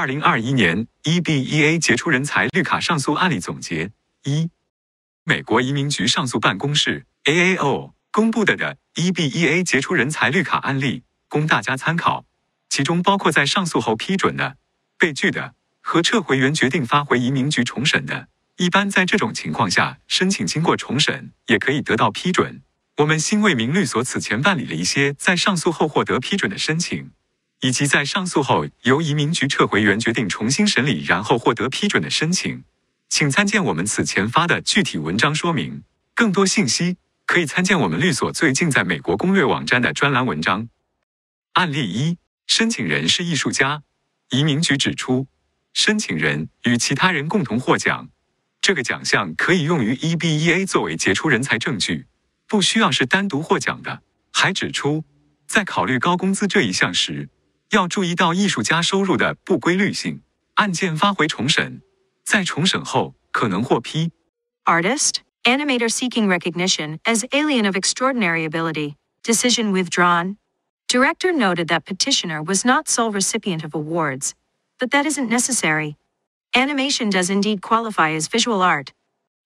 二零二一年 EBEA 杰出人才绿卡上诉案例总结一，美国移民局上诉办公室 AAO 公布的的 EBEA 杰出人才绿卡案例供大家参考，其中包括在上诉后批准的、被拒的和撤回原决定发回移民局重审的。一般在这种情况下，申请经过重审也可以得到批准。我们新为民律所此前办理了一些在上诉后获得批准的申请。以及在上诉后由移民局撤回原决定重新审理，然后获得批准的申请，请参见我们此前发的具体文章说明。更多信息可以参见我们律所最近在美国攻略网站的专栏文章。案例一：申请人是艺术家，移民局指出，申请人与其他人共同获奖，这个奖项可以用于 EBEA 作为杰出人才证据，不需要是单独获奖的。还指出，在考虑高工资这一项时。要注意到艺术家收入的不规律性。案件发回重审，在重审后可能获批。Artist, animator seeking recognition as alien of extraordinary ability. Decision withdrawn. Director noted that petitioner was not sole recipient of awards, but that isn't necessary. Animation does indeed qualify as visual art.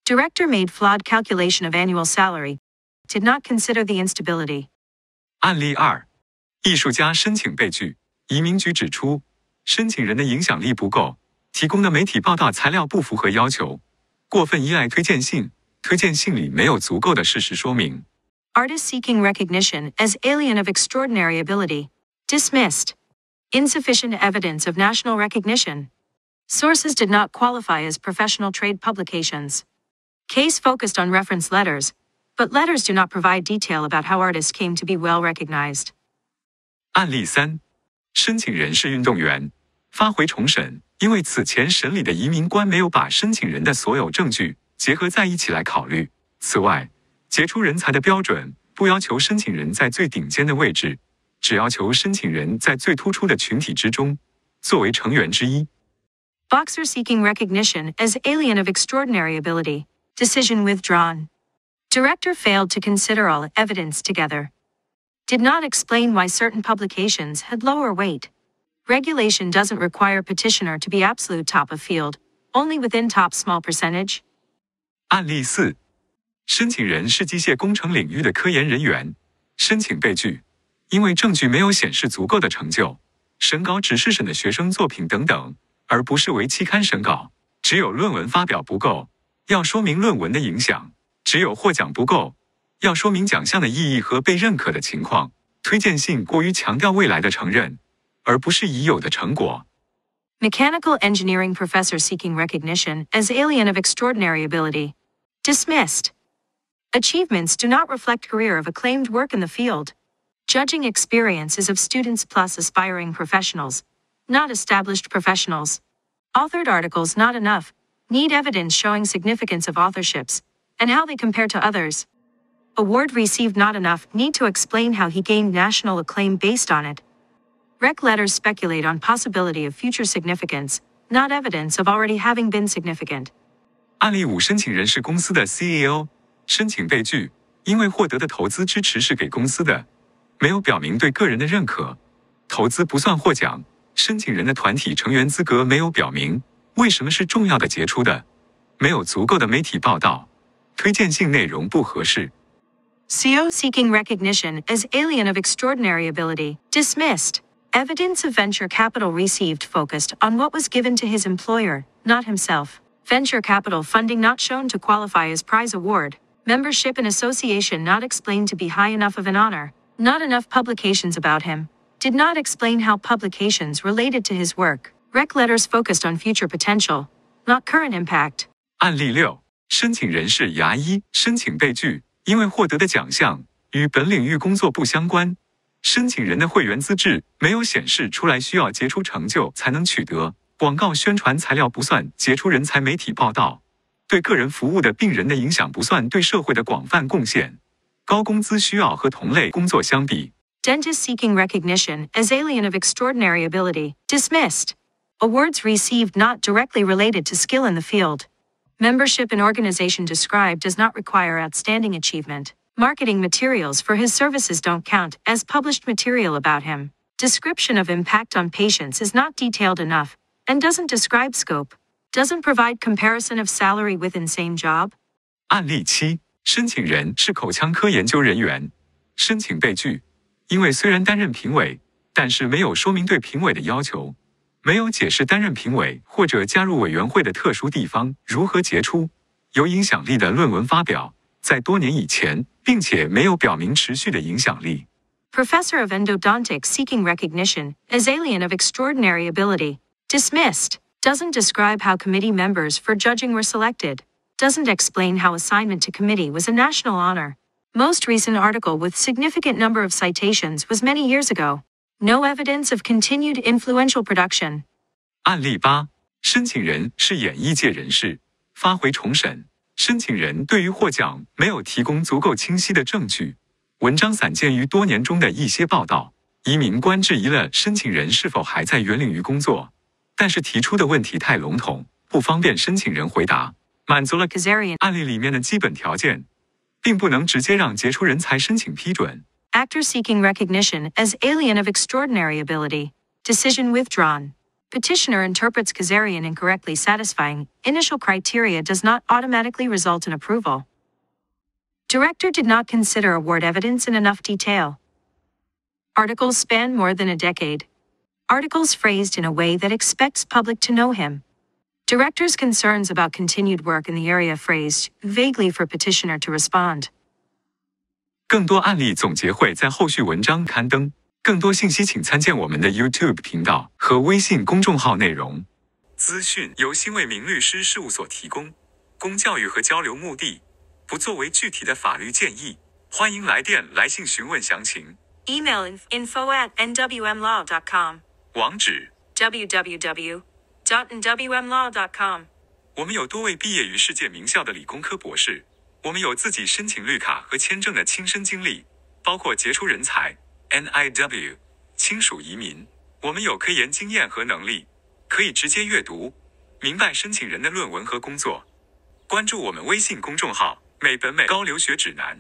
Director made flawed calculation of annual salary, did not consider the instability. 案例二，艺术家申请被拒。 移民局指出，申请人的影响力不够，提供的媒体报道材料不符合要求，过分依赖推荐信，推荐信里没有足够的事实说明。Artist seeking recognition as alien of extraordinary ability. Dismissed. Insufficient evidence of national recognition. Sources did not qualify as professional trade publications. Case focused on reference letters, but letters do not provide detail about how artists came to be well recognized. 案例三。 申请人是运动员，发回重审，因为此前审理的移民官没有把申请人的所有证据结合在一起来考虑。此外，杰出人才的标准不要求申请人在最顶尖的位置，只要求申请人在最突出的群体之中作为成员之一。Boxer seeking recognition as alien of extraordinary ability. Decision withdrawn. Director failed to consider all evidence together. Did not explain why certain publications had lower weight. Regulation doesn't require petitioner to be absolute top of field, only within top small percentage. 案例四，申请人是机械工程领域的科研人员，申请被拒，因为证据没有显示足够的成就，审稿只是审的学生作品等等，而不是为期刊审稿。只有论文发表不够，要说明论文的影响；只有获奖不够。要说明奖项的意义和被认可的情况，推荐信过于强调未来的承认，而不是已有的成果。Mechanical engineering professor seeking recognition as alien of extraordinary ability. Dismissed. Achievements do not reflect career of acclaimed work in the field. Judging experience is of students plus aspiring professionals, not established professionals. Authored articles not enough, need evidence showing significance of authorships, and how they compare to others. Award received not enough, need to explain how he gained national acclaim based on it. Rec letters speculate on possibility of future significance, not evidence of already having been significant. 案例五：申请人是公司的 CEO，申请被拒，因为获得的投资支持是给公司的，没有表明对个人的认可，投资不算获奖。申请人的团体成员资格没有表明为什么是重要的杰出的，没有足够的媒体报道，推荐信内容不合适。 CO seeking recognition as alien of extraordinary ability, dismissed. Evidence of venture capital received focused on what was given to his employer, not himself. Venture capital funding not shown to qualify as prize award. Membership in association not explained to be high enough of an honor. Not enough publications about him. Did not explain how publications related to his work. Rec letters focused on future potential, not current impact. 案例六，申请人是牙医，申请被拒。 因为获得的奖项与本领域工作不相关，申请人的会员资质没有显示出来，需要杰出成就才能取得。广告宣传材料不算杰出人才媒体报道，对个人服务的病人的影响不算对社会的广泛贡献。高工资需要和同类工作相比。Dentist seeking recognition as alien of extraordinary ability dismissed. Awards received not directly related to skill in the field. Membership in organization described does not require outstanding achievement. Marketing materials for his services don't count as published material about him. Description of impact on patients is not detailed enough. and doesn't describe scope, doesn't provide comparison of salary within same job, 案例七：申请人是口腔科研究人员，申请被拒，因为虽然担任评委，但是没有说明对评委的要求， 没有解释担任评委或者加入委员会的特殊地方如何杰出、有影响力的论文发表，在多年以前，并且没有表明持续的影响力。 professor of endodontics seeking recognition as alien of extraordinary ability, dismissed, doesn't describe how committee members for judging were selected, doesn't explain how assignment to committee was a national honor. Most recent article with significant number of citations was many years ago. No evidence of continued influential production. 案例八：申请人是演艺界人士，发回重审。申请人对于获奖没有提供足够清晰的证据，文章散见于多年中的一些报道。移民官质疑了申请人是否还在原领域工作，但是提出的问题太笼统，不方便申请人回答，满足了 Kazarian 案例里面的基本条件，并不能直接让杰出人才申请批准。Actor seeking recognition as alien of extraordinary ability. Decision withdrawn. Petitioner interprets Kazarian incorrectly satisfying initial criteria does not automatically result in approval. Director did not consider award evidence in enough detail. Articles span more than a decade. Articles phrased in a way that expects public to know him. Director's concerns about continued work in the area phrased vaguely for petitioner to respond. 更多案例总结会在后续文章刊登。更多信息请参见我们的 YouTube 频道和微信公众号内容。资讯由新为民律师事务所提供，供教育和交流目的，不作为具体的法律建议。欢迎来电来信询问详情。Email info at nwmlaw.com. 网址：www.nwmlaw.com. 我们有多位毕业于世界名校的理工科博士，我们有自己申请绿卡和签证的亲身经历，包括杰出人才 NIW 亲属移民。我们有科研经验和能力，可以直接阅读，明白申请人的论文和工作。关注我们微信公众号“美本美高留学指南”。